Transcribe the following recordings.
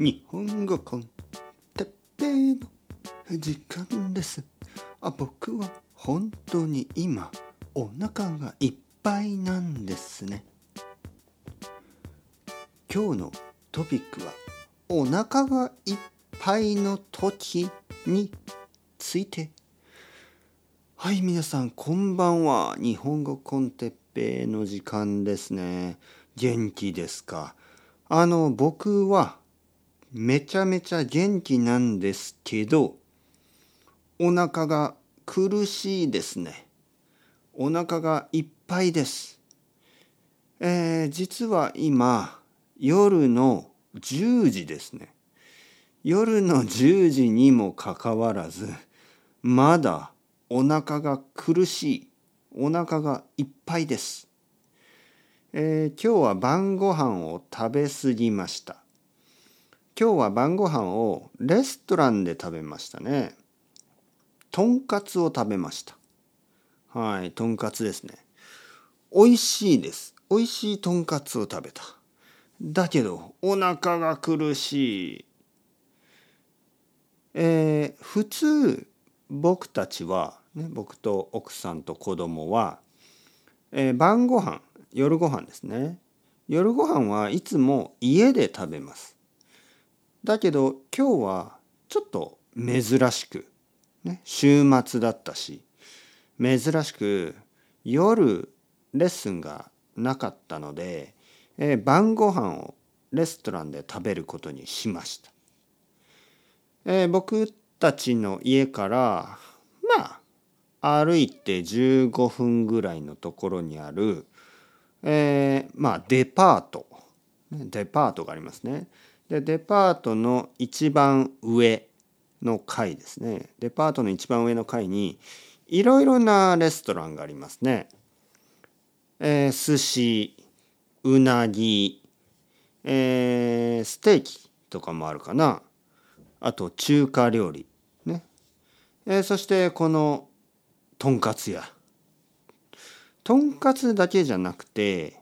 日本語コンテッペの時間です。あ僕は本当に今お腹がいっぱいなんですね。今日のトピックはお腹がいっぱいの時について。はい皆さんこんばんは。日本語コンテッペイの時間ですね。元気ですか？あの僕はめちゃめちゃ元気なんですけどお腹が苦しいですね。お腹がいっぱいです。えー、実は今夜の10時ですね。夜の10時にもかかわらずまだお腹が苦しい。お腹がいっぱいです、えー、今日は晩ご飯を食べ過ぎました。今日は晩ご飯をレストランで食べましたね。とんかつを食べました。はいとんかつですね。美味しいです。美味しいとんかつを食べた。だけどお腹が苦しい。えー、普通僕たちは、ね、僕と奥さんと子供は、えー、晩ご飯夜ご飯ですね。夜ご飯はいつも家で食べます。だけど今日はちょっと珍しく、ね、週末だったし珍しく夜レッスンがなかったので、えー、晩ご飯をレストランで食べることにしました。えー、僕たちの家からまあ歩いて15分ぐらいのところにある、えー、まあデパートデパートがありますね。でデパートの一番上の階ですね。デパートの一番上の階にいろいろなレストランがありますね。えー、寿司うなぎ、えー、ステーキとかもあるかな。あと中華料理ね、えー、そしてこのとんかつ屋。とんかつだけじゃなくて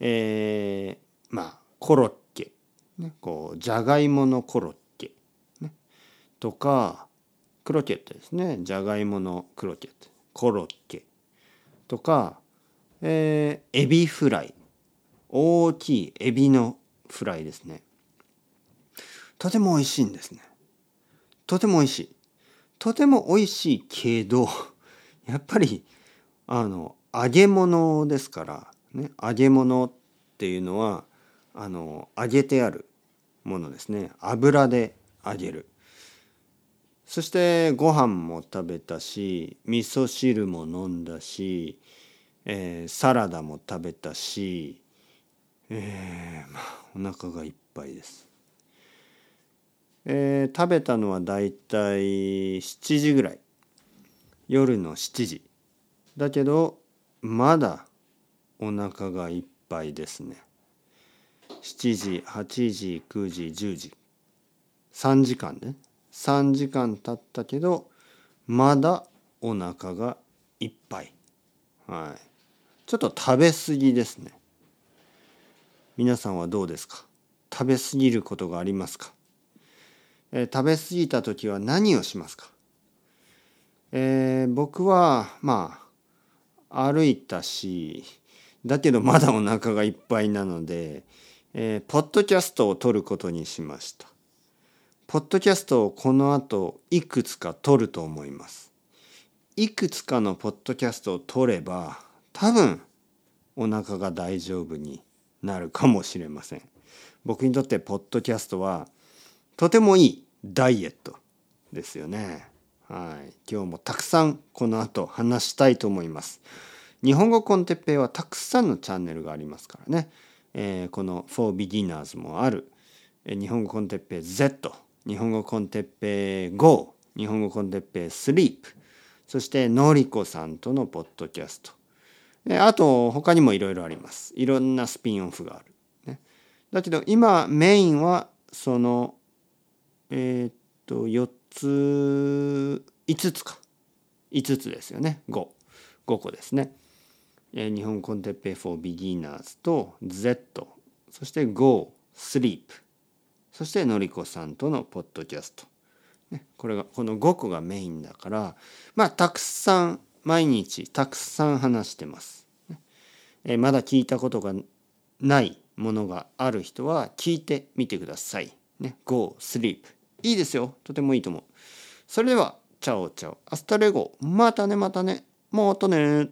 えー、まあコロッケ、ね、こうじゃがいものコロッケ、ね、とかクロケットですね。じゃがいものクロケットコロッケとか、えー、エビフライ。大きいエビのフライですね。とても美味しいんですね。とても美味しい。とても美味しいけど やっぱりあの揚げ物ですから、ね、揚げ物っていうのはあの揚げてあるものですね。油で揚げる。そしてご飯も食べたし味噌汁も飲んだし、えー、サラダも食べたし、えー、まあお腹がいっぱいです。えー、食べたのはだいたい7時ぐらい。夜の7時。だけどまだお腹がいっぱいですね。7時8時9時10時。3時間ね。3時間経ったけどまだお腹がいっぱい。はい。ちょっと食べ過ぎですね。皆さんはどうですか？食べ過ぎることがありますか？えー、食べ過ぎた時は何をしますか、えー、僕はまあ歩いたしだけどまだお腹がいっぱいなので、えー、ポッドキャストを撮ることにしました。ポッドキャストをこの後いくつか撮ると思います。いくつかのポッドキャストを撮れば多分お腹が大丈夫になるかもしれません。僕にとってポッドキャストはとてもいいダイエットですよね。はい、今日もたくさんこの後話したいと思います。日本語コンテッペイはたくさんのチャンネルがありますからね。えー、この For Beginners もある。日本語コンテッペイ Z、日本語コンテッペイ GO、日本語コンテッペイ Sleep、そしてのりこさんとのポッドキャスト。あと他にもいろいろあります。いろんなスピンオフがある。ね、だけど今メインはそのえー、っと4つ5つか5つですよね55個ですね、日本コンテッペイ for beginners と Z そして Go Sleep そしてのりこさんとのポッドキャスト、ね、これがこの5個がメインだからまあたくさん毎日たくさん話してます。えまだ聞いたことがないものがある人は聞いてみてください。ね、Go sleep いいですよ。とてもいいと思う。それではチャオチャオ。アスタレゴ。またねまたね。もっとね。